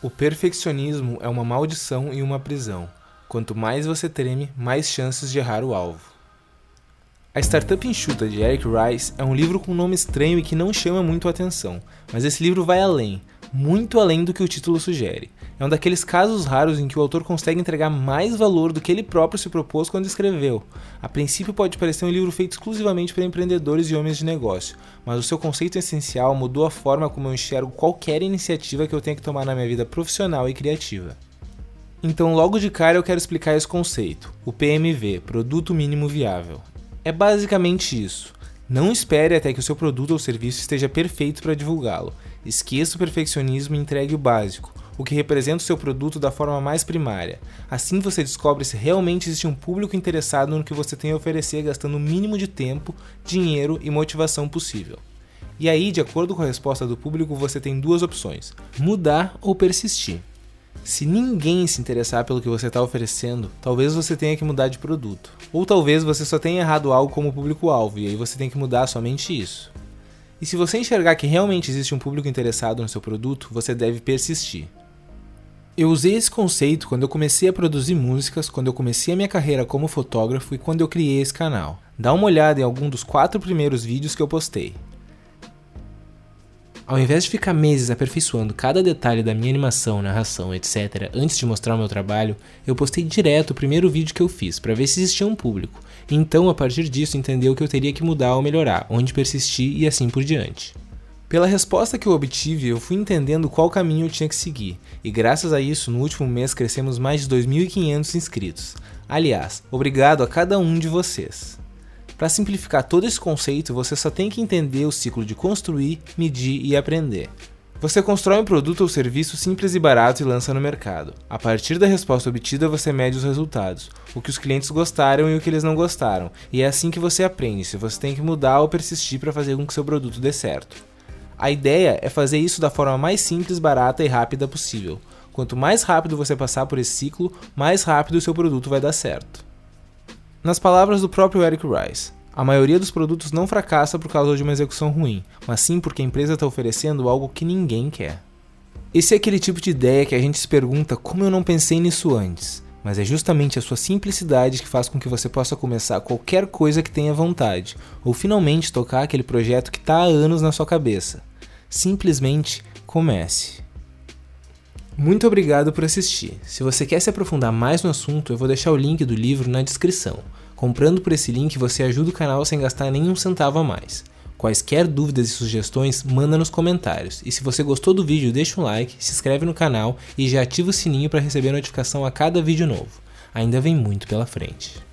O perfeccionismo é uma maldição e uma prisão. Quanto mais você treme, mais chances de errar o alvo. A Startup Enxuta de Eric Rice é um livro com um nome estranho e que não chama muito a atenção, mas esse livro vai além, muito além do que o título sugere. É um daqueles casos raros em que o autor consegue entregar mais valor do que ele próprio se propôs quando escreveu. A princípio pode parecer um livro feito exclusivamente para empreendedores e homens de negócio, mas o seu conceito essencial mudou a forma como eu enxergo qualquer iniciativa que eu tenha que tomar na minha vida profissional e criativa. Então, logo de cara eu quero explicar esse conceito, o PMV, Produto Mínimo Viável. É basicamente isso. Não espere até que o seu produto ou serviço esteja perfeito para divulgá-lo. Esqueça o perfeccionismo e entregue o básico, o que representa o seu produto da forma mais primária. Assim você descobre se realmente existe um público interessado no que você tem a oferecer, gastando o mínimo de tempo, dinheiro e motivação possível. E aí, de acordo com a resposta do público, você tem duas opções: mudar ou persistir. Se ninguém se interessar pelo que você está oferecendo, talvez você tenha que mudar de produto. Ou talvez você só tenha errado algo como público-alvo e aí você tem que mudar somente isso. E se você enxergar que realmente existe um público interessado no seu produto, você deve persistir. Eu usei esse conceito quando eu comecei a produzir músicas, quando eu comecei a minha carreira como fotógrafo e quando eu criei esse canal. Dá uma olhada em algum dos quatro primeiros vídeos que eu postei. Ao invés de ficar meses aperfeiçoando cada detalhe da minha animação, narração, etc., antes de mostrar o meu trabalho, eu postei direto o primeiro vídeo que eu fiz para ver se existia um público, e então a partir disso entendeu que eu teria que mudar ou melhorar, onde persistir e assim por diante. Pela resposta que eu obtive, eu fui entendendo qual caminho eu tinha que seguir, e graças a isso, no último mês crescemos mais de 2.500 inscritos. Aliás, obrigado a cada um de vocês. Para simplificar todo esse conceito, você só tem que entender o ciclo de construir, medir e aprender. Você constrói um produto ou serviço simples e barato e lança no mercado. A partir da resposta obtida, você mede os resultados, o que os clientes gostaram e o que eles não gostaram, e é assim que você aprende se você tem que mudar ou persistir para fazer com que seu produto dê certo. A ideia é fazer isso da forma mais simples, barata e rápida possível. Quanto mais rápido você passar por esse ciclo, mais rápido o seu produto vai dar certo. Nas palavras do próprio Eric Rice, a maioria dos produtos não fracassa por causa de uma execução ruim, mas sim porque a empresa está oferecendo algo que ninguém quer. Esse é aquele tipo de ideia que a gente se pergunta como eu não pensei nisso antes mas é justamente a sua simplicidade que faz com que você possa começar qualquer coisa que tenha vontade, ou finalmente tocar aquele projeto que está há anos na sua cabeça. Simplesmente comece. Muito obrigado por assistir. Se você quer se aprofundar mais no assunto, eu vou deixar o link do livro na descrição. Comprando por esse link, você ajuda o canal sem gastar nenhum centavo a mais. Quaisquer dúvidas e sugestões, manda nos comentários. E se você gostou do vídeo, deixa um like, se inscreve no canal e já ativa o sininho para receber notificação a cada vídeo novo. Ainda vem muito pela frente.